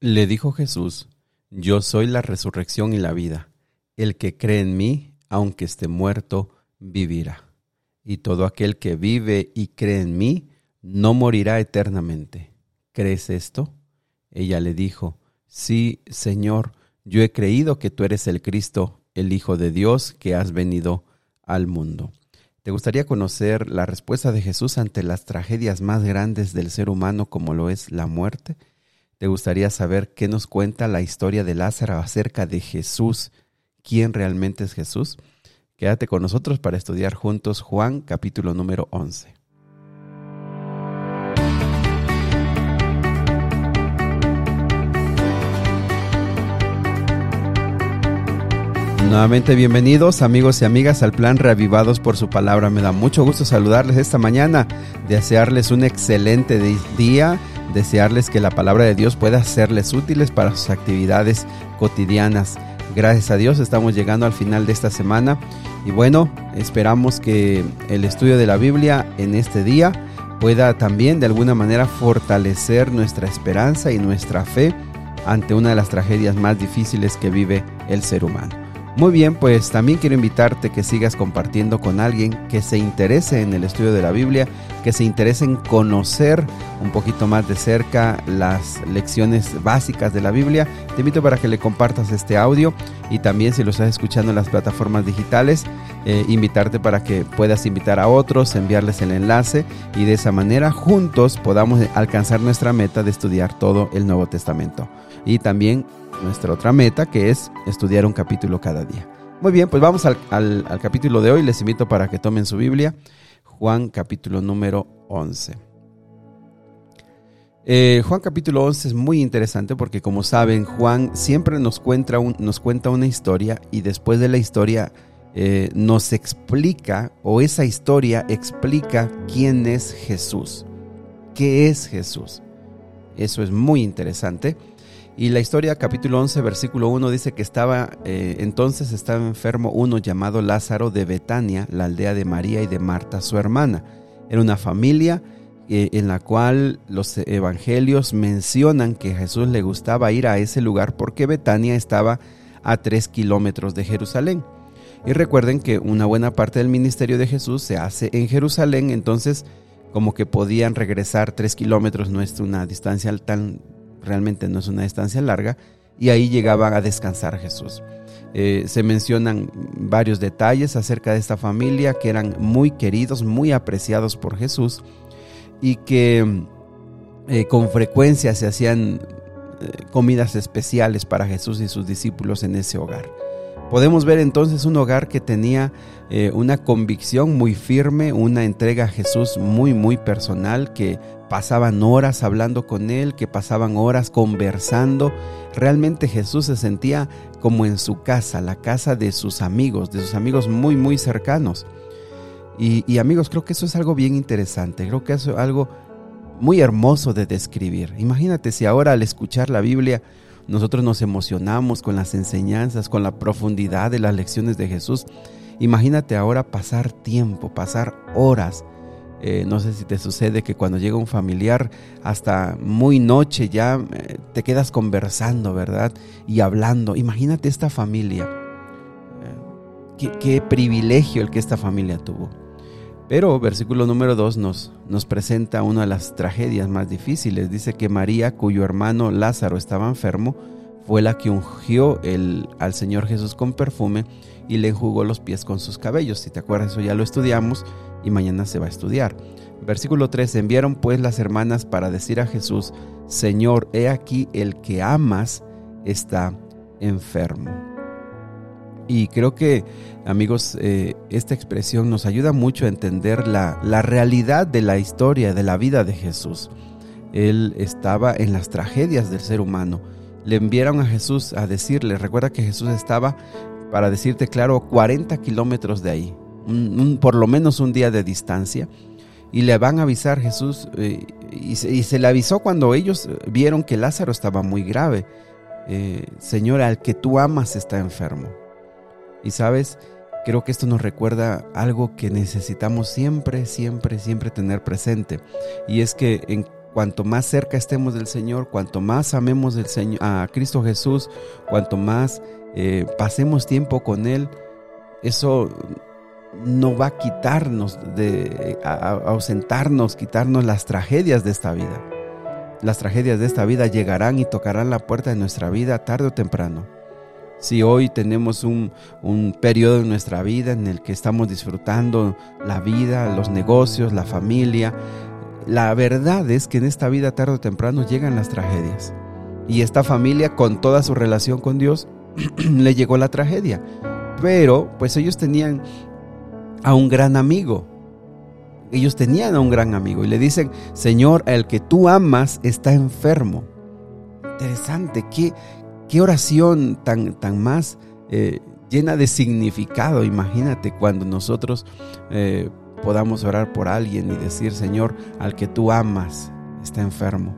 Le dijo Jesús, Yo soy la resurrección y la vida. El que cree en mí, aunque esté muerto, vivirá. Y todo aquel que vive y cree en mí, no morirá eternamente. ¿Crees esto? Ella le dijo, Sí, Señor, yo he creído que tú eres el Cristo, el Hijo de Dios, que has venido al mundo. ¿Te gustaría conocer la respuesta de Jesús ante las tragedias más grandes del ser humano como lo es la muerte? ¿Te gustaría saber qué nos cuenta la historia de Lázaro acerca de Jesús? ¿Quién realmente es Jesús? Quédate con nosotros para estudiar juntos Juan capítulo número 11. Nuevamente bienvenidos amigos y amigas al plan Reavivados por su palabra. Me da mucho gusto saludarles esta mañana, desearles un excelente día, desearles que la palabra de Dios pueda serles útiles para sus actividades cotidianas. Gracias a Dios estamos llegando al final de esta semana y bueno, esperamos que el estudio de la Biblia en este día pueda también de alguna manera fortalecer nuestra esperanza y nuestra fe ante una de las tragedias más difíciles que vive el ser humano. Muy bien, pues también quiero invitarte que sigas compartiendo con alguien que se interese en el estudio de la Biblia, que se interese en conocer un poquito más de cerca las lecciones básicas de la Biblia. Te invito para que le compartas este audio y también si lo estás escuchando en las plataformas digitales, eh, invitarte para que puedas invitar a otros, enviarles el enlace y de esa manera juntos podamos alcanzar nuestra meta de estudiar todo el Nuevo Testamento. Y también nuestra otra meta, que es estudiar un capítulo cada día. Muy bien, pues vamos al, capítulo de hoy. Les invito para que tomen su Biblia. Juan capítulo número 11. Eh, Juan capítulo 11 es muy interesante porque como saben, Juan siempre nos cuenta, nos cuenta una historia y después de la historia eh, nos explica o esa historia explica quién es Jesús. ¿Qué es Jesús? Eso es muy interesante. Y la historia, capítulo 11, versículo 1, dice que estaba, eh, entonces estaba enfermo uno llamado Lázaro de Betania, la aldea de María y de Marta, su hermana. Era una familia eh, en la cual los evangelios mencionan que Jesús le gustaba ir a ese lugar porque Betania estaba a tres kilómetros de Jerusalén. Y recuerden que una buena parte del ministerio de Jesús se hace en Jerusalén, entonces como que podían regresar tres kilómetros, no es una distancia tan realmente no es una distancia larga, y ahí llegaba a descansar Jesús. Eh, se mencionan varios detalles acerca de esta familia que eran muy queridos, muy apreciados por Jesús y que eh, con frecuencia se hacían eh, comidas especiales para Jesús y sus discípulos en ese hogar. Podemos ver entonces un hogar que tenía una convicción muy firme, una entrega a Jesús muy, muy personal, que pasaban horas hablando con él, que pasaban horas conversando. Realmente Jesús se sentía como en su casa, la casa de sus amigos, de sus amigos muy, muy cercanos. Y, amigos, creo que eso es algo bien interesante, creo que eso es algo muy hermoso de describir. Imagínate si ahora al escuchar la Biblia nosotros nos emocionamos con las enseñanzas, con la profundidad de las lecciones de Jesús. Imagínate ahora pasar tiempo, pasar horas eh, no sé si te sucede que cuando llega un familiar hasta muy noche ya eh, te quedas conversando, ¿verdad? Y hablando. Imagínate esta familia. Eh, qué, privilegio el que esta familia tuvo. Pero versículo número 2 nos, nos presenta una de las tragedias más difíciles. Dice que María, cuyo hermano Lázaro estaba enfermo, fue la que ungió el, al Señor Jesús con perfume y le enjugó los pies con sus cabellos. Si te acuerdas, eso ya lo estudiamos y mañana se va a estudiar. Versículo 3, enviaron pues las hermanas para decir a Jesús, Señor, he aquí el que amas está enfermo. Y creo que, amigos, eh, esta expresión nos ayuda mucho a entender la, la realidad de la historia, de la vida de Jesús. Él estaba en las tragedias del ser humano. Le enviaron a Jesús a decirle, recuerda que Jesús estaba, para decirte claro, 40 kilómetros de ahí, por lo menos un día de distancia, y le van a avisar Jesús, eh, y, se, le avisó cuando ellos vieron que Lázaro estaba muy grave. Eh, Señor, al que tú amas está enfermo. Y sabes, creo que esto nos recuerda algo que necesitamos siempre, siempre, siempre tener presente. Y es que en cuanto más cerca estemos del Señor, cuanto más amemos Señor, a Cristo Jesús, cuanto más eh, pasemos tiempo con Él, eso no va a quitarnos, de, ausentarnos, quitarnos las tragedias de esta vida. Las tragedias de esta vida llegarán y tocarán la puerta de nuestra vida tarde o temprano. Si hoy tenemos un, un periodo en nuestra vida en el que estamos disfrutando la vida, los negocios, la familia, la verdad es que en esta vida tarde o temprano llegan las tragedias. Y esta familia, con toda su relación con Dios, le llegó la tragedia. Pero, pues ellos tenían a un gran amigo. Ellos tenían a un gran amigo y le dicen, Señor, el que tú amas está enfermo. Interesante, qué, qué oración tan, tan más eh, llena de significado. Imagínate cuando nosotros eh, podamos orar por alguien y decir, Señor, al que tú amas está enfermo.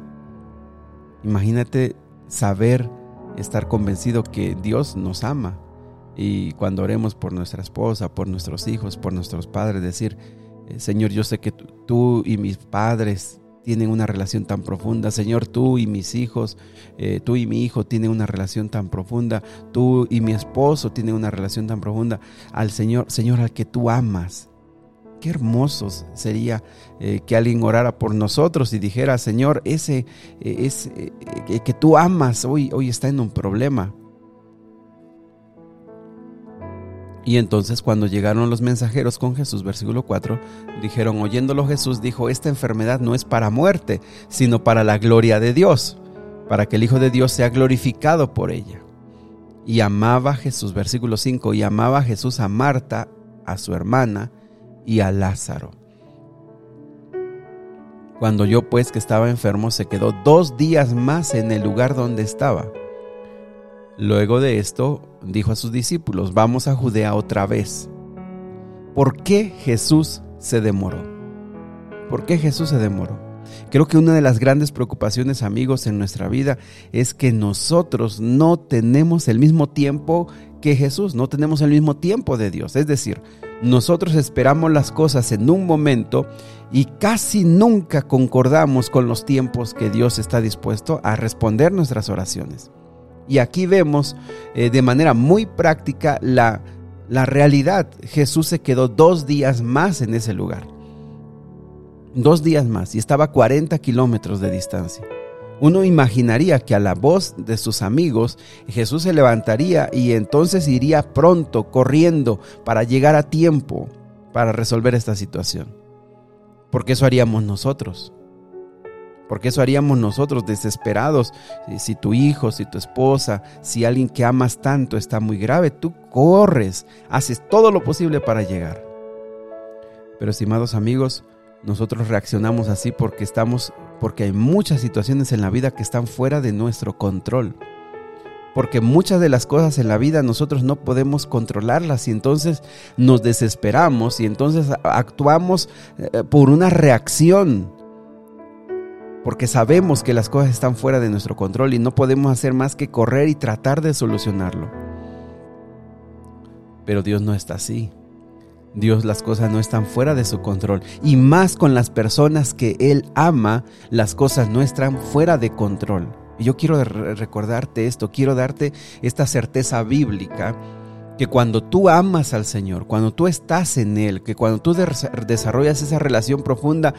Imagínate saber, estar convencido que Dios nos ama. Y cuando oremos por nuestra esposa, por nuestros hijos, por nuestros padres, decir, eh, Señor, yo sé que tú y mis padres tienen una relación tan profunda. Señor, tú y mis hijos, eh, tú y mi hijo tienen una relación tan profunda. Tú y mi esposo tienen una relación tan profunda. Al Señor, Señor, al que tú amas. Qué hermoso sería eh, que alguien orara por nosotros y dijera, Señor, ese, eh, eh, que tú amas hoy, hoy está en un problema. Y entonces cuando llegaron los mensajeros con Jesús, versículo 4, dijeron, oyéndolo Jesús dijo, esta enfermedad no es para muerte, sino para la gloria de Dios, para que el Hijo de Dios sea glorificado por ella. Y amaba Jesús, versículo 5, y amaba Jesús a Marta, a su hermana, y a Lázaro. Cuando yo pues que estaba enfermo se quedó dos días más en el lugar donde estaba. Luego de esto dijo a sus discípulos, vamos a Judea otra vez. ¿Por qué Jesús se demoró? ¿Por qué Jesús se demoró? Creo que una de las grandes preocupaciones, amigos, en nuestra vida es que nosotros no tenemos el mismo tiempo que Jesús, no tenemos el mismo tiempo de Dios. Es decir, nosotros esperamos las cosas en un momento y casi nunca concordamos con los tiempos que Dios está dispuesto a responder nuestras oraciones. Y aquí vemos eh, de manera muy práctica la, la realidad. Jesús se quedó dos días más en ese lugar. Dos días más y estaba a 40 kilómetros de distancia. Uno imaginaría que a la voz de sus amigos Jesús se levantaría y entonces iría pronto, corriendo, para llegar a tiempo para resolver esta situación. Porque eso haríamos nosotros. Porque eso haríamos nosotros desesperados. Si tu hijo, si tu esposa, si alguien que amas tanto está muy grave, tú corres, haces todo lo posible para llegar. Pero estimados amigos, nosotros reaccionamos así porque estamos porque hay muchas situaciones en la vida que están fuera de nuestro control. Porque muchas de las cosas en la vida nosotros no podemos controlarlas y entonces nos desesperamos y entonces actuamos eh, por una reacción. Porque sabemos que las cosas están fuera de nuestro control y no podemos hacer más que correr y tratar de solucionarlo. Pero Dios no está así. Dios las cosas no están fuera de su control. Y más con las personas que Él ama, las cosas no están fuera de control. Y yo quiero recordarte esto, quiero darte esta certeza bíblica que cuando tú amas al Señor, cuando tú estás en Él, que cuando tú desarrollas esa relación profunda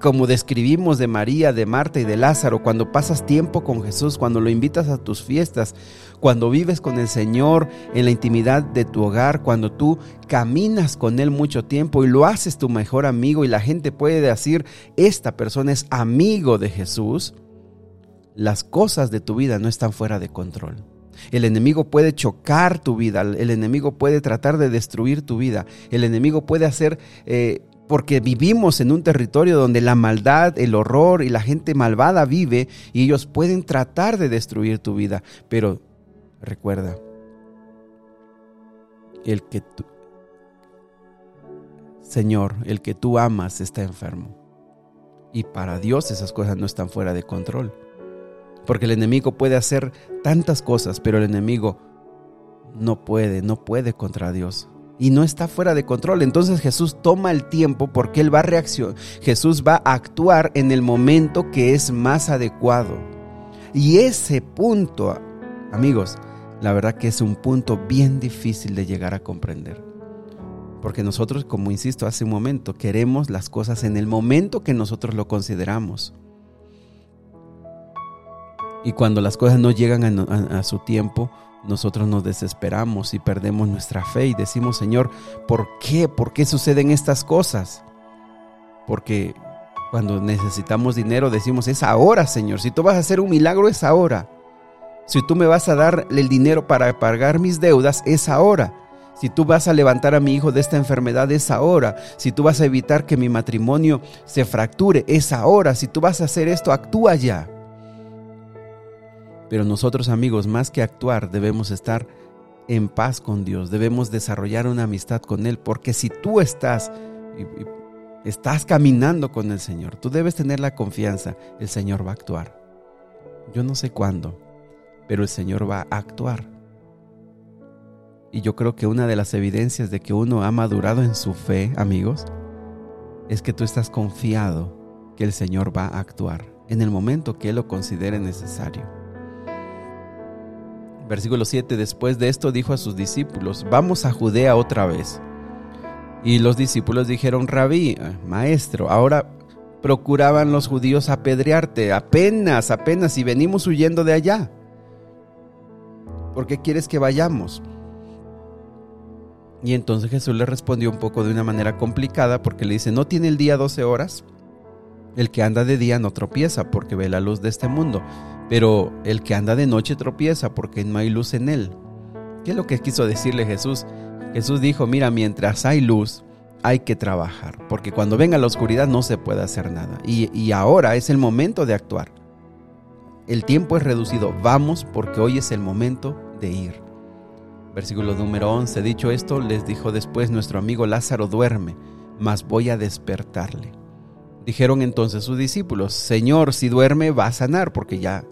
como describimos de María, de Marta y de Lázaro, cuando pasas tiempo con Jesús, cuando lo invitas a tus fiestas, cuando vives con el Señor en la intimidad de tu hogar, cuando tú caminas con Él mucho tiempo y lo haces tu mejor amigo y la gente puede decir, esta persona es amigo de Jesús, las cosas de tu vida no están fuera de control. El enemigo puede chocar tu vida, el enemigo puede tratar de destruir tu vida, el enemigo puede hacer eh, porque vivimos en un territorio donde la maldad, el horror y la gente malvada vive y ellos pueden tratar de destruir tu vida. Pero recuerda, el que tú, Señor, el que tú amas está enfermo. Y para Dios esas cosas no están fuera de control. Porque el enemigo puede hacer tantas cosas, pero el enemigo no puede, no puede contra Dios. Y no está fuera de control. Entonces Jesús toma el tiempo porque Él va a reaccionar. Jesús va a actuar en el momento que es más adecuado. Y ese punto, amigos, la verdad que es un punto bien difícil de llegar a comprender. Porque nosotros, como insisto hace un momento, queremos las cosas en el momento que nosotros lo consideramos. Y cuando las cosas no llegan a, su tiempo, nosotros nos desesperamos y perdemos nuestra fe y decimos, Señor, ¿por qué? ¿Por qué suceden estas cosas? Porque cuando necesitamos dinero decimos, es ahora, Señor. Si tú vas a hacer un milagro, es ahora. Si tú me vas a dar el dinero para pagar mis deudas, es ahora. Si tú vas a levantar a mi hijo de esta enfermedad, es ahora. Si tú vas a evitar que mi matrimonio se fracture, es ahora. Si tú vas a hacer esto, actúa ya. Pero nosotros amigos, más que actuar, debemos estar en paz con Dios, debemos desarrollar una amistad con Él, porque si tú estás, caminando con el Señor, tú debes tener la confianza, el Señor va a actuar. Yo no sé cuándo, pero el Señor va a actuar. Y yo creo que una de las evidencias de que uno ha madurado en su fe, amigos, es que tú estás confiado que el Señor va a actuar en el momento que Él lo considere necesario. Versículo 7, después de esto dijo a sus discípulos, vamos a Judea otra vez. Y los discípulos dijeron, rabí, eh, maestro, ahora procuraban los judíos apedrearte, apenas, apenas, y venimos huyendo de allá. ¿Por qué quieres que vayamos? Y entonces Jesús le respondió un poco de una manera complicada porque le dice, ¿no tiene el día 12 horas? El que anda de día no tropieza porque ve la luz de este mundo. Pero el que anda de noche tropieza porque no hay luz en él. ¿Qué es lo que quiso decirle Jesús? Jesús dijo, mira, mientras hay luz, hay que trabajar, porque cuando venga la oscuridad no se puede hacer nada. Y, ahora es el momento de actuar. El tiempo es reducido, vamos porque hoy es el momento de ir. Versículo número 11, dicho esto, les dijo después, nuestro amigo Lázaro duerme, mas voy a despertarle. Dijeron entonces sus discípulos, Señor, si duerme va a sanar, porque ya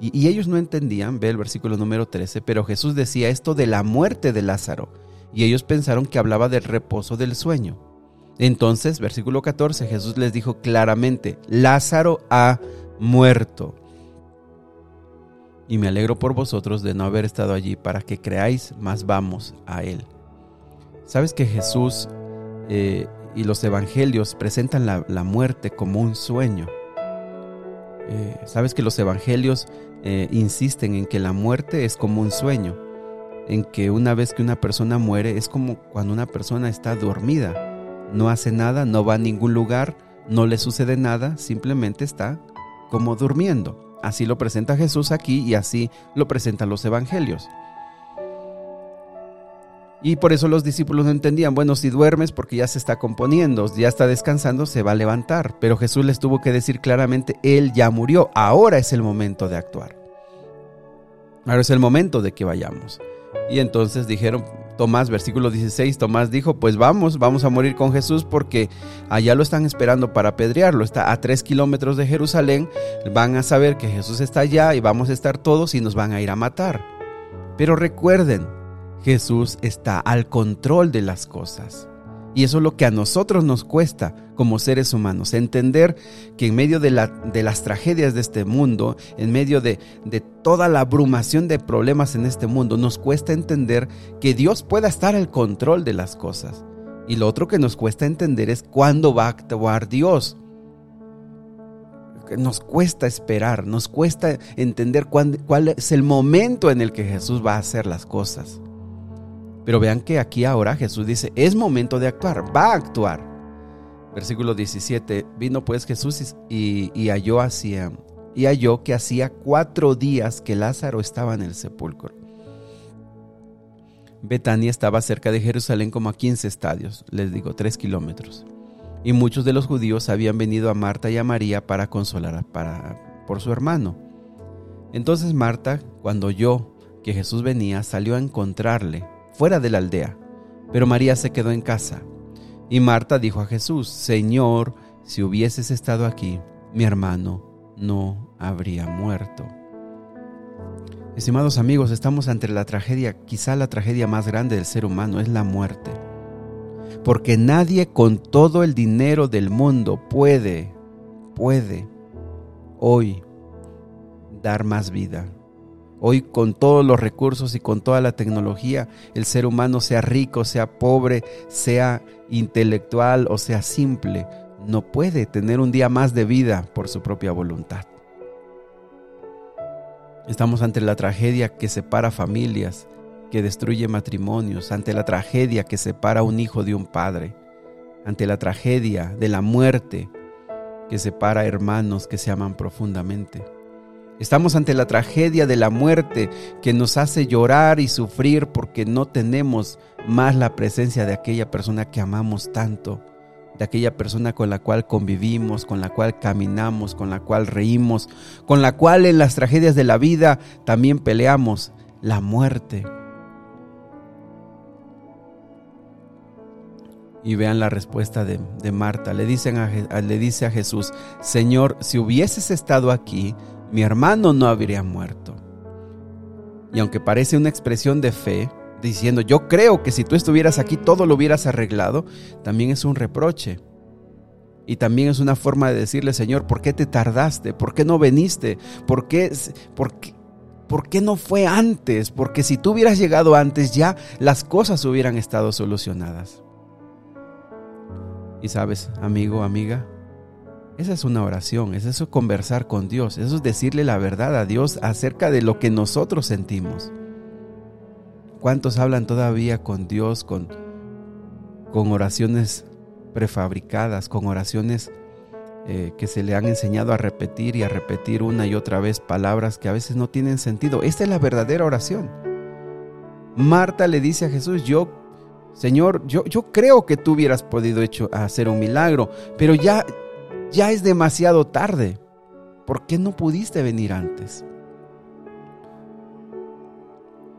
y, ellos no entendían, ve el versículo número 13, pero Jesús decía esto de la muerte de Lázaro, y ellos pensaron que hablaba del reposo del sueño. Entonces, versículo 14, Jesús les dijo claramente, Lázaro ha muerto. Y me alegro por vosotros de no haber estado allí para que creáis, más vamos a él. ¿Sabes que Jesús eh, y los evangelios presentan la, la muerte como un sueño? Eh, sabes que los evangelios eh, insisten en que la muerte es como un sueño, en que una vez que una persona muere es como cuando una persona está dormida, no hace nada, no va a ningún lugar, no le sucede nada, simplemente está como durmiendo. Así lo presenta Jesús aquí y así lo presentan los evangelios. Y por eso los discípulos no entendían, bueno, si duermes porque ya se está componiendo, ya está descansando, se va a levantar. Pero Jesús les tuvo que decir claramente, Él ya murió, ahora es el momento de actuar. Ahora es el momento de que vayamos. Y entonces dijeron, Tomás, versículo 16, Tomás dijo, pues vamos, vamos a morir con Jesús porque allá lo están esperando para apedrearlo. Está a tres kilómetros de Jerusalén, van a saber que Jesús está allá y vamos a estar todos y nos van a ir a matar. Pero recuerden, Jesús está al control de las cosas. Y eso es lo que a nosotros nos cuesta como seres humanos, entender que en medio de, las tragedias de este mundo, en medio de, toda la abrumación de problemas en este mundo, nos cuesta entender que Dios pueda estar al control de las cosas. Y lo otro que nos cuesta entender es cuándo va a actuar Dios. Nos cuesta esperar, nos cuesta entender cuál es el momento en el que Jesús va a hacer las cosas. Pero vean que aquí ahora Jesús dice, es momento de actuar, va a actuar. Versículo 17, vino pues Jesús y, halló, hacía, y halló que hacía cuatro días que Lázaro estaba en el sepulcro. Betania estaba cerca de Jerusalén como a 15 estadios, les digo, tres kilómetros. Y muchos de los judíos habían venido a Marta y a María para consolar para, por su hermano. Entonces Marta, cuando oyó que Jesús venía, salió a encontrarle fuera de la aldea, pero María se quedó en casa. Y Marta dijo a Jesús, Señor, si hubieses estado aquí, mi hermano no habría muerto. Estimados amigos, estamos ante la tragedia, quizá la tragedia más grande del ser humano, es la muerte. Porque nadie con todo el dinero del mundo puede, puede hoy dar más vida. Hoy con todos los recursos y con toda la tecnología, el ser humano sea rico, sea pobre, sea intelectual o sea simple, no puede tener un día más de vida por su propia voluntad. Estamos ante la tragedia que separa familias, que destruye matrimonios, ante la tragedia que separa un hijo de un padre, ante la tragedia de la muerte que separa hermanos que se aman profundamente. Estamos ante la tragedia de la muerte que nos hace llorar y sufrir porque no tenemos más la presencia de aquella persona que amamos tanto, de aquella persona con la cual convivimos, con la cual caminamos, con la cual reímos, con la cual en las tragedias de la vida también peleamos, la muerte. Y vean la respuesta de, Marta. Le, dicen le dice a Jesús, Señor, si hubieses estado aquí, mi hermano no habría muerto. Y aunque parece una expresión de fe, diciendo, yo creo que si tú estuvieras aquí todo lo hubieras arreglado, también es un reproche. Y también es una forma de decirle, Señor, ¿por qué te tardaste? ¿Por qué no veniste? ¿Por qué, por qué, por qué no fue antes? Porque si tú hubieras llegado antes ya las cosas hubieran estado solucionadas. Y sabes, amigo, amiga, esa es una oración, es eso conversar con Dios, eso es decirle la verdad a Dios acerca de lo que nosotros sentimos. ¿Cuántos hablan todavía con Dios con, con oraciones prefabricadas, con oraciones eh, que se le han enseñado a repetir y a repetir una y otra vez palabras que a veces no tienen sentido? Esta es la verdadera oración. Marta le dice a Jesús, yo Señor, yo, yo creo que tú hubieras podido hecho, hacer un milagro, pero ya, ya es demasiado tarde. ¿Por qué no pudiste venir antes?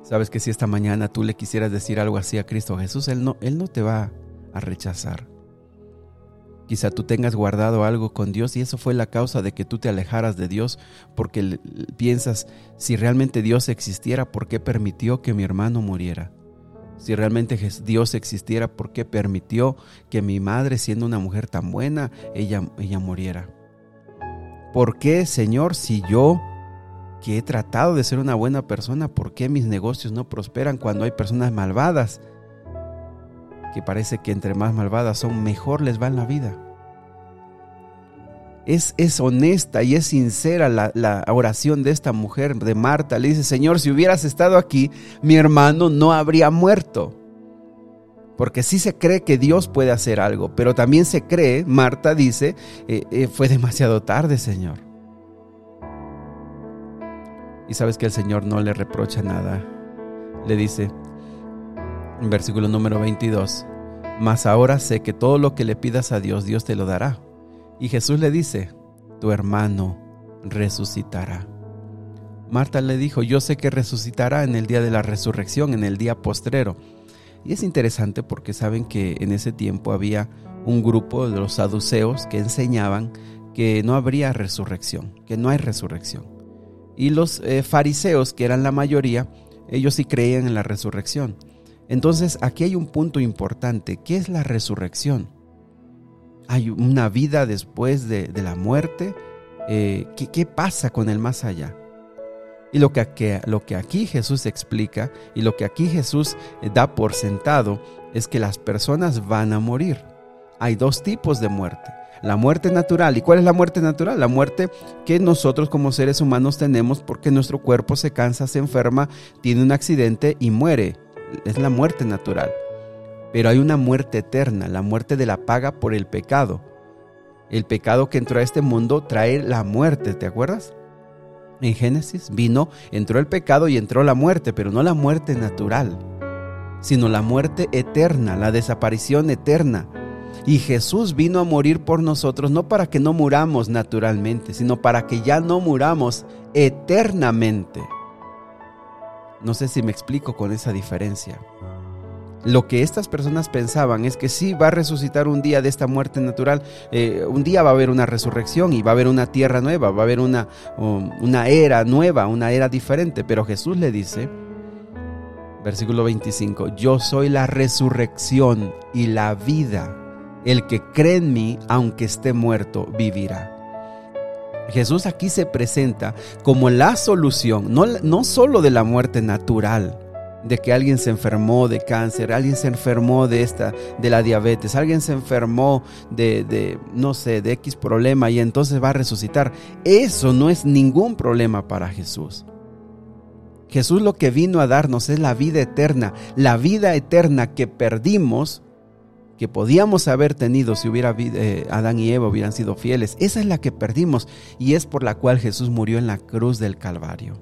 Sabes que si esta mañana tú le quisieras decir algo así a Cristo Jesús, Él no, Él no te va a rechazar. Quizá tú tengas guardado algo con Dios y eso fue la causa de que tú te alejaras de Dios porque piensas, si realmente Dios existiera, ¿por qué permitió que mi hermano muriera? Si realmente Dios existiera, ¿por qué permitió que mi madre, siendo una mujer tan buena, ella, ella muriera? ¿Por qué, Señor, si yo que he tratado de ser una buena persona, ¿por qué mis negocios no prosperan cuando hay personas malvadas? Que parece que entre más malvadas son, mejor les va en la vida. Es, es honesta y es sincera la, oración de esta mujer, de Marta. Le dice, Señor, si hubieras estado aquí, mi hermano no habría muerto. Porque sí se cree que Dios puede hacer algo, pero también se cree, Marta dice, eh, eh, fue demasiado tarde, Señor. Y sabes que el Señor no le reprocha nada. Le dice, en versículo número 22, mas ahora sé que todo lo que le pidas a Dios, Dios te lo dará. Y Jesús le dice, tu hermano resucitará. Marta le dijo, yo sé que resucitará en el día de la resurrección, en el día postrero. Y es interesante porque saben que en ese tiempo había un grupo de los saduceos que enseñaban que no habría resurrección, que no hay resurrección. Y los eh, fariseos, que eran la mayoría, ellos sí creían en la resurrección. Entonces aquí hay un punto importante. ¿Qué es la resurrección? Hay una vida después de, la muerte. Eh, ¿qué, pasa con el más allá? Y lo que, aquí Jesús explica y lo que aquí Jesús eh, da por sentado es que las personas van a morir. Hay dos tipos de muerte. La muerte natural. ¿Y cuál es la muerte natural? La muerte que nosotros como seres humanos tenemos porque nuestro cuerpo se cansa, se enferma, tiene un accidente y muere. Es la muerte natural. Pero hay una muerte eterna, la muerte de la paga por el pecado. El pecado que entró a este mundo trae la muerte, ¿te acuerdas? En Génesis vino, entró el pecado y entró la muerte, pero no la muerte natural, sino la muerte eterna, la desaparición eterna. Y Jesús vino a morir por nosotros no para que no muramos naturalmente, sino para que ya no muramos eternamente. No sé si me explico con esa diferencia. Lo que estas personas pensaban es que sí va a resucitar un día de esta muerte natural, eh, un día va a haber una resurrección y va a haber una tierra nueva, va a haber una, um, una era nueva, una era diferente. Pero Jesús le dice, versículo 25, yo soy la resurrección y la vida. El que cree en mí, aunque esté muerto, vivirá. Jesús aquí se presenta como la solución, no, no solo de la muerte natural, de que alguien se enfermó de cáncer, alguien se enfermó de esta, de la diabetes, alguien se enfermó de, de, no sé, de X problema y entonces va a resucitar. Eso no es ningún problema para Jesús. Jesús lo que vino a darnos es la vida eterna, la vida eterna que perdimos, que podíamos haber tenido si hubiera eh, Adán y Eva hubieran sido fieles. Esa es la que perdimos y es por la cual Jesús murió en la cruz del Calvario.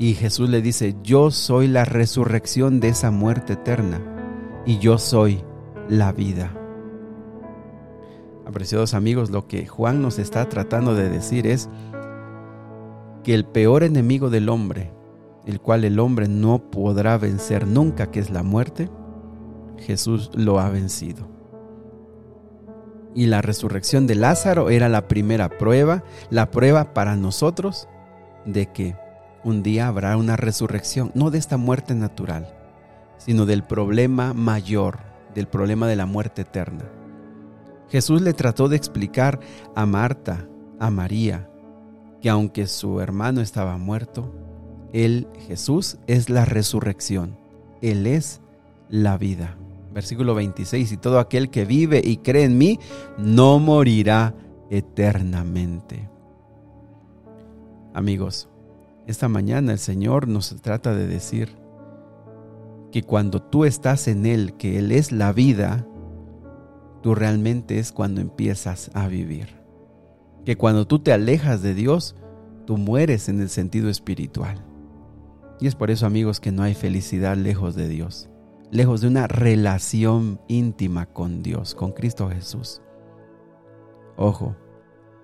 Y Jesús le dice, yo soy la resurrección de esa muerte eterna y yo soy la vida. Apreciados amigos, lo que Juan nos está tratando de decir es que el peor enemigo del hombre, el cual el hombre no podrá vencer nunca, que es la muerte, Jesús lo ha vencido. Y la resurrección de Lázaro era la primera prueba, la prueba para nosotros de que un día habrá una resurrección, no de esta muerte natural, sino del problema mayor, del problema de la muerte eterna. Jesús le trató de explicar a Marta, a María, que aunque su hermano estaba muerto, Él, Jesús, es la resurrección. Él es la vida. Versículo 26, y todo aquel que vive y cree en mí, no morirá eternamente. Amigos, esta mañana el Señor nos trata de decir que cuando tú estás en Él, que Él es la vida, tú realmente es cuando empiezas a vivir. Que cuando tú te alejas de Dios, tú mueres en el sentido espiritual. Y es por eso, amigos, que no hay felicidad lejos de Dios, lejos de una relación íntima con Dios, con Cristo Jesús. Ojo,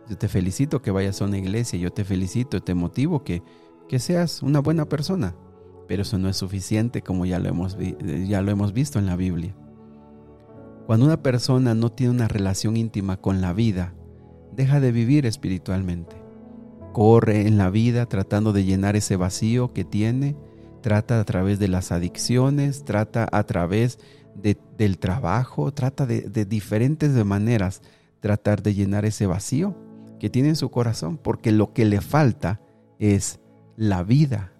yo te felicito que vayas a una iglesia, yo te felicito, te motivo que que seas una buena persona, pero eso no es suficiente como ya lo hemos, ya lo hemos visto en la Biblia. Cuando una persona no tiene una relación íntima con la vida, deja de vivir espiritualmente. Corre en la vida tratando de llenar ese vacío que tiene, trata a través de las adicciones, trata a través del trabajo, trata de, de diferentes maneras tratar de llenar ese vacío que tiene en su corazón, porque lo que le falta es la vida.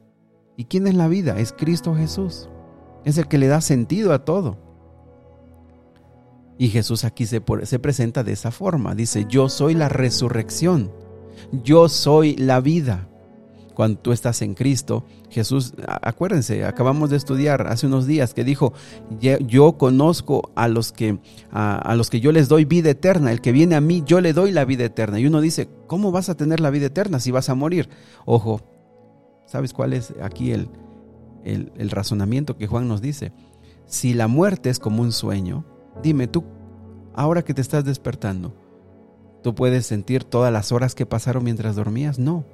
¿Y quién es la vida? Es Cristo Jesús. Es el que le da sentido a todo. Y Jesús aquí se, se, presenta de esa forma. Dice, yo soy la resurrección. Yo soy la vida. Cuando tú estás en Cristo, Jesús, acuérdense, acabamos de estudiar hace unos días que dijo, yo conozco a los que a, a los que yo les doy vida eterna. El que viene a mí, yo le doy la vida eterna. Y uno dice, ¿cómo vas a tener la vida eterna si vas a morir? Ojo, ¿Sabes cuál es aquí el, el, razonamiento que Juan nos dice? Si la muerte es como un sueño, dime tú, ahora que te estás despertando, ¿tú puedes sentir todas las horas que pasaron mientras dormías? No.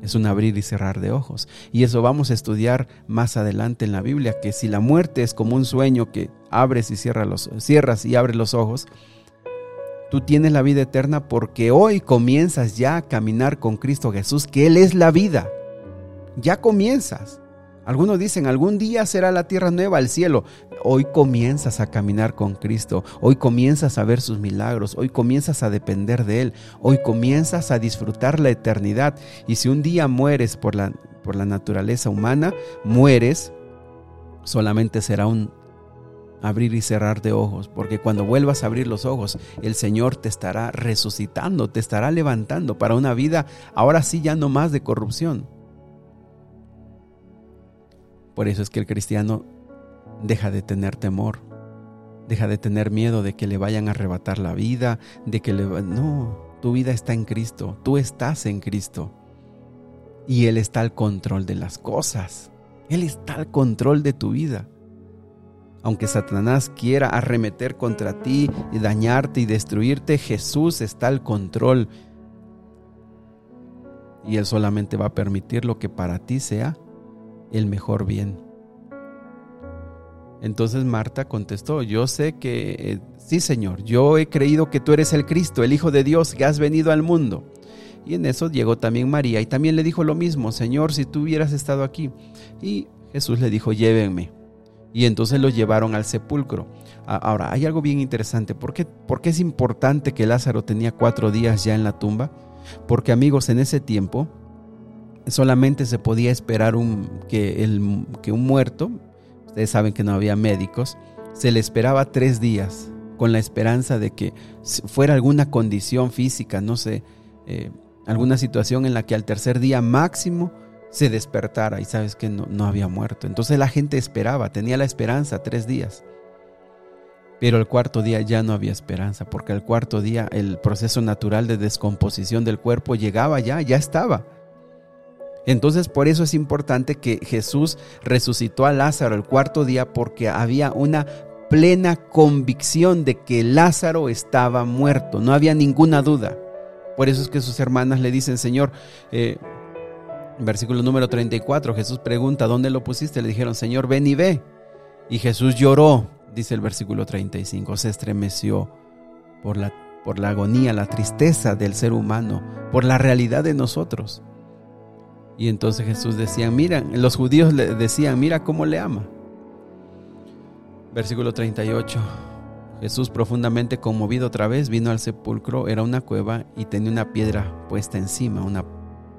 Es un abrir y cerrar de ojos. Y eso vamos a estudiar más adelante en la Biblia, que si la muerte es como un sueño que abres y cierras, los, cierras y abres los ojos, tú tienes la vida eterna porque hoy comienzas ya a caminar con Cristo Jesús, que Él es la vida ya comienzas. Algunos dicen, algún día será la tierra nueva, el cielo. Hoy comienzas a caminar con Cristo, hoy comienzas a ver sus milagros, hoy comienzas a depender de Él, hoy comienzas a disfrutar la eternidad. Y si un día mueres por la, por la naturaleza humana, mueres, solamente será un abrir y cerrar de ojos, porque cuando vuelvas a abrir los ojos, el Señor te estará resucitando, te estará levantando para una vida, ahora sí ya no más de corrupción por eso es que el cristiano deja de tener temor, deja de tener miedo de que le vayan a arrebatar la vida, de que le... No, tu vida está en Cristo, tú estás en Cristo. Y Él está al control de las cosas. Él está al control de tu vida. Aunque Satanás quiera arremeter contra ti y dañarte y destruirte, Jesús está al control. Y Él solamente va a permitir lo que para ti sea el mejor bien. Entonces Marta contestó, yo sé que eh, sí, Señor, yo he creído que tú eres el Cristo, el Hijo de Dios, que has venido al mundo. Y en eso llegó también María y también le dijo lo mismo, Señor, si tú hubieras estado aquí. Y Jesús le dijo, llévenme. Y entonces lo llevaron al sepulcro. Ahora, hay algo bien interesante. ¿Por qué, ¿Por qué es importante que Lázaro tenía cuatro días ya en la tumba? Porque amigos, en ese tiempo solamente se podía esperar que, que un muerto, ustedes saben que no había médicos, se le esperaba tres días con la esperanza de que fuera alguna condición física, no sé, eh, alguna situación en la que al tercer día máximo se despertara y sabes que no, no había muerto. Entonces la gente esperaba, tenía la esperanza tres días. Pero el cuarto día ya no había esperanza, porque el cuarto día el proceso natural de descomposición del cuerpo llegaba ya, ya estaba. Entonces por eso es importante que Jesús resucitó a Lázaro el cuarto día porque había una plena convicción de que Lázaro estaba muerto, no había ninguna duda. Por eso es que sus hermanas le dicen, Señor, eh, versículo número 34, Jesús pregunta, ¿dónde lo pusiste? Le dijeron, Señor, ven y ve. Y Jesús lloró, dice el versículo 35, se estremeció por la, por la agonía, la tristeza del ser humano, por la realidad de nosotros. Y entonces Jesús decía, mira, los judíos le decían, mira cómo le ama. Versículo 38. Jesús profundamente conmovido otra vez vino al sepulcro, era una cueva y tenía una piedra puesta encima, una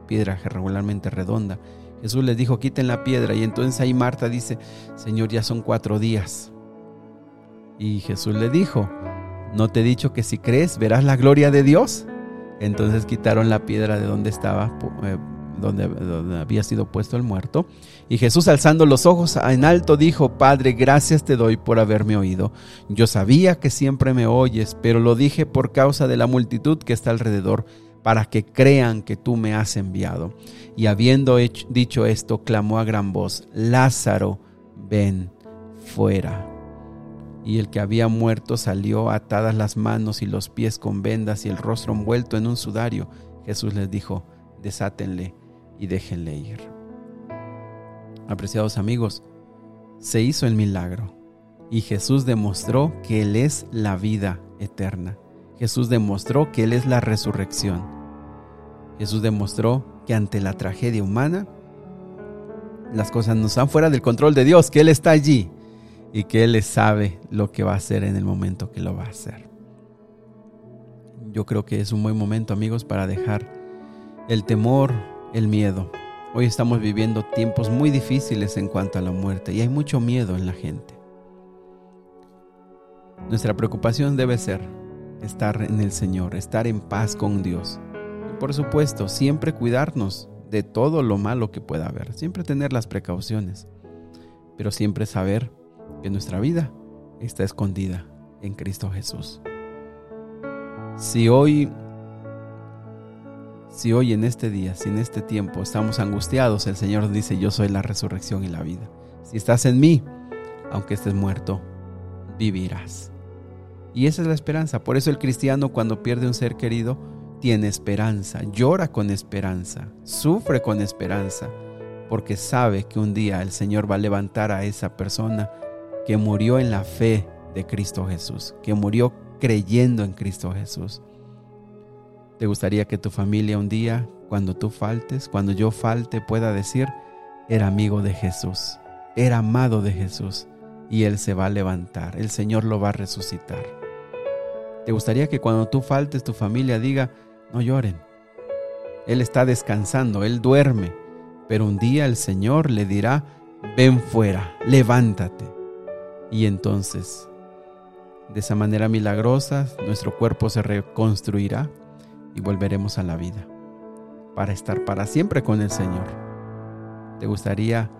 piedra regularmente redonda. Jesús les dijo, quiten la piedra. Y entonces ahí Marta dice, Señor, ya son cuatro días. Y Jesús le dijo, ¿no te he dicho que si crees verás la gloria de Dios? Entonces quitaron la piedra de donde estaba donde, había sido puesto el muerto. Y Jesús alzando los ojos en alto dijo, Padre, gracias te doy por haberme oído. Yo sabía que siempre me oyes, pero lo dije por causa de la multitud que está alrededor, para que crean que tú me has enviado. Y habiendo dicho esto, clamó a gran voz, Lázaro, ven fuera. Y el que había muerto salió atadas las manos y los pies con vendas y el rostro envuelto en un sudario. Jesús les dijo, desátenle y déjenle ir. Apreciados amigos, se hizo el milagro y Jesús demostró que Él es la vida eterna. Jesús demostró que Él es la resurrección. Jesús demostró que ante la tragedia humana, las cosas no están fuera del control de Dios, que Él está allí y que Él sabe lo que va a hacer en el momento que lo va a hacer. Yo creo que es un buen momento, amigos, para dejar el temor, el miedo. Hoy estamos viviendo tiempos muy difíciles en cuanto a la muerte y hay mucho miedo en la gente. Nuestra preocupación debe ser estar en el Señor, estar en paz con Dios. Y por supuesto, siempre cuidarnos de todo lo malo que pueda haber, siempre tener las precauciones, pero siempre saber que nuestra vida está escondida en Cristo Jesús. Si hoy si hoy en este día, si en este tiempo estamos angustiados, el Señor dice, yo soy la resurrección y la vida. Si estás en mí, aunque estés muerto, vivirás. Y esa es la esperanza. Por eso el cristiano cuando pierde un ser querido, tiene esperanza, llora con esperanza, sufre con esperanza, porque sabe que un día el Señor va a levantar a esa persona que murió en la fe de Cristo Jesús, que murió creyendo en Cristo Jesús. ¿Te gustaría que tu familia un día, cuando tú faltes, cuando yo falte, pueda decir, era amigo de Jesús, era amado de Jesús y Él se va a levantar, el Señor lo va a resucitar? ¿Te gustaría que cuando tú faltes tu familia diga, no lloren? Él está descansando, Él duerme, pero un día el Señor le dirá, ven fuera, levántate. Y entonces, de esa manera milagrosa, nuestro cuerpo se reconstruirá y volveremos a la vida para estar para siempre con el Señor. ¿Te gustaría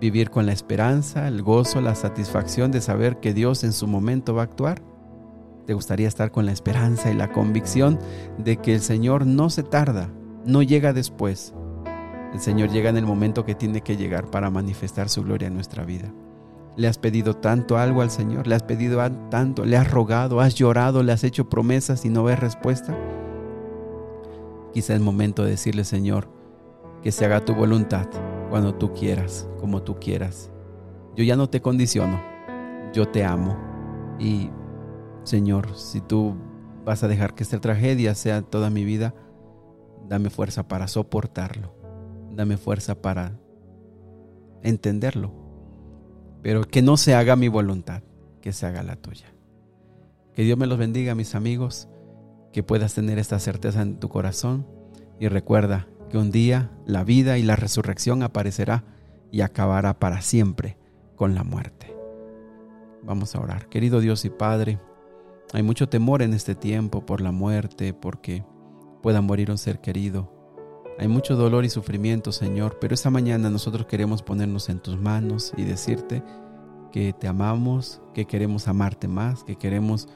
vivir con la esperanza, el gozo, la satisfacción de saber que Dios en su momento va a actuar? ¿Te gustaría estar con la esperanza y la convicción de que el Señor no se tarda, no llega después? El Señor llega en el momento que tiene que llegar para manifestar su gloria en nuestra vida. ¿Le has pedido tanto algo al Señor? ¿Le has pedido tanto? ¿Le has rogado? ¿Has llorado? ¿Le has hecho promesas y no ves respuesta? Quizá es momento de decirle, Señor, que se haga tu voluntad cuando tú quieras, como tú quieras. Yo ya no te condiciono. yo te amo. Y Señor, si tú vas a dejar que esta tragedia sea toda mi vida, dame fuerza para soportarlo. Dame fuerza para entenderlo. Pero que no se haga mi voluntad, que se haga la tuya. Que Dios me los bendiga, mis amigos, que puedas tener esta certeza en tu corazón y recuerda que un día la vida y la resurrección aparecerá y acabará para siempre con la muerte. Vamos a orar. Querido Dios y Padre, hay mucho temor en este tiempo por la muerte, porque pueda morir un ser querido. Hay mucho dolor y sufrimiento, Señor, pero esta mañana nosotros queremos ponernos en tus manos y decirte que te amamos, que queremos amarte más, que queremos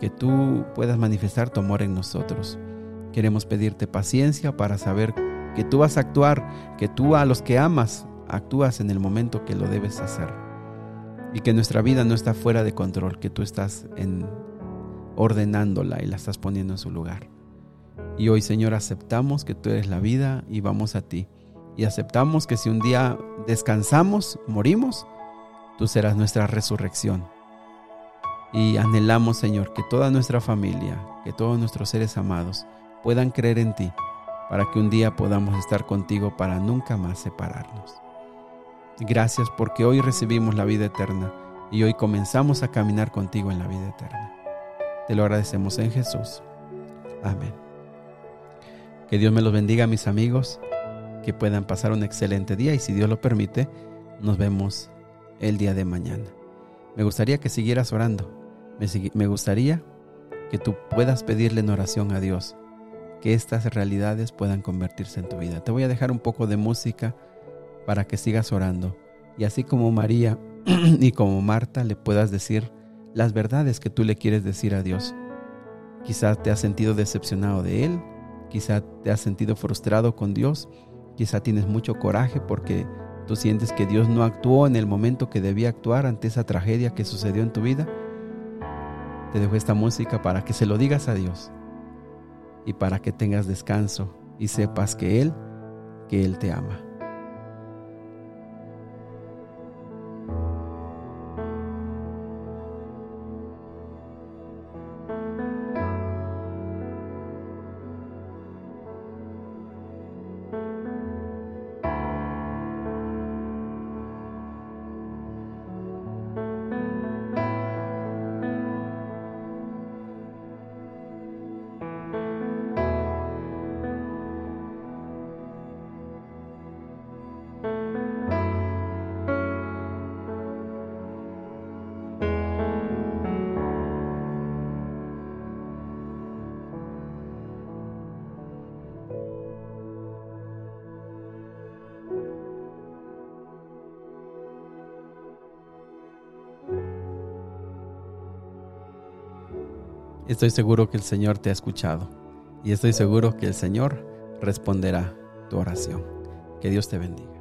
que tú puedas manifestar tu amor en nosotros. Queremos pedirte paciencia para saber que tú vas a actuar, que tú a los que amas actúas en el momento que lo debes hacer. Y que nuestra vida no está fuera de control, que tú estás en, ordenándola y la estás poniendo en su lugar. Y hoy, Señor, aceptamos que tú eres la vida y vamos a ti. Y aceptamos que si un día descansamos, morimos, tú serás nuestra resurrección. Y anhelamos, Señor, que toda nuestra familia, que todos nuestros seres amados puedan creer en ti, para que un día podamos estar contigo para nunca más separarnos. Gracias porque hoy recibimos la vida eterna y hoy comenzamos a caminar contigo en la vida eterna. Te lo agradecemos en Jesús. Amén. Que Dios me los bendiga, mis amigos, que puedan pasar un excelente día y si Dios lo permite, nos vemos el día de mañana. Me gustaría que siguieras orando. Me, gustaría que tú puedas pedirle en oración a Dios que estas realidades puedan convertirse en tu vida. Te voy a dejar un poco de música para que sigas orando y así como María y como Marta le puedas decir las verdades que tú le quieres decir a Dios. Quizá te has sentido decepcionado de Él, quizá te has sentido frustrado con Dios, quizá tienes mucho coraje porque tú sientes que Dios no actuó en el momento que debía actuar ante esa tragedia que sucedió en tu vida. Te dejo esta música para que se lo digas a Dios y para que tengas descanso y sepas que Él, que Él te ama. Estoy seguro que el Señor te ha escuchado y estoy seguro que el Señor responderá tu oración. Que Dios te bendiga.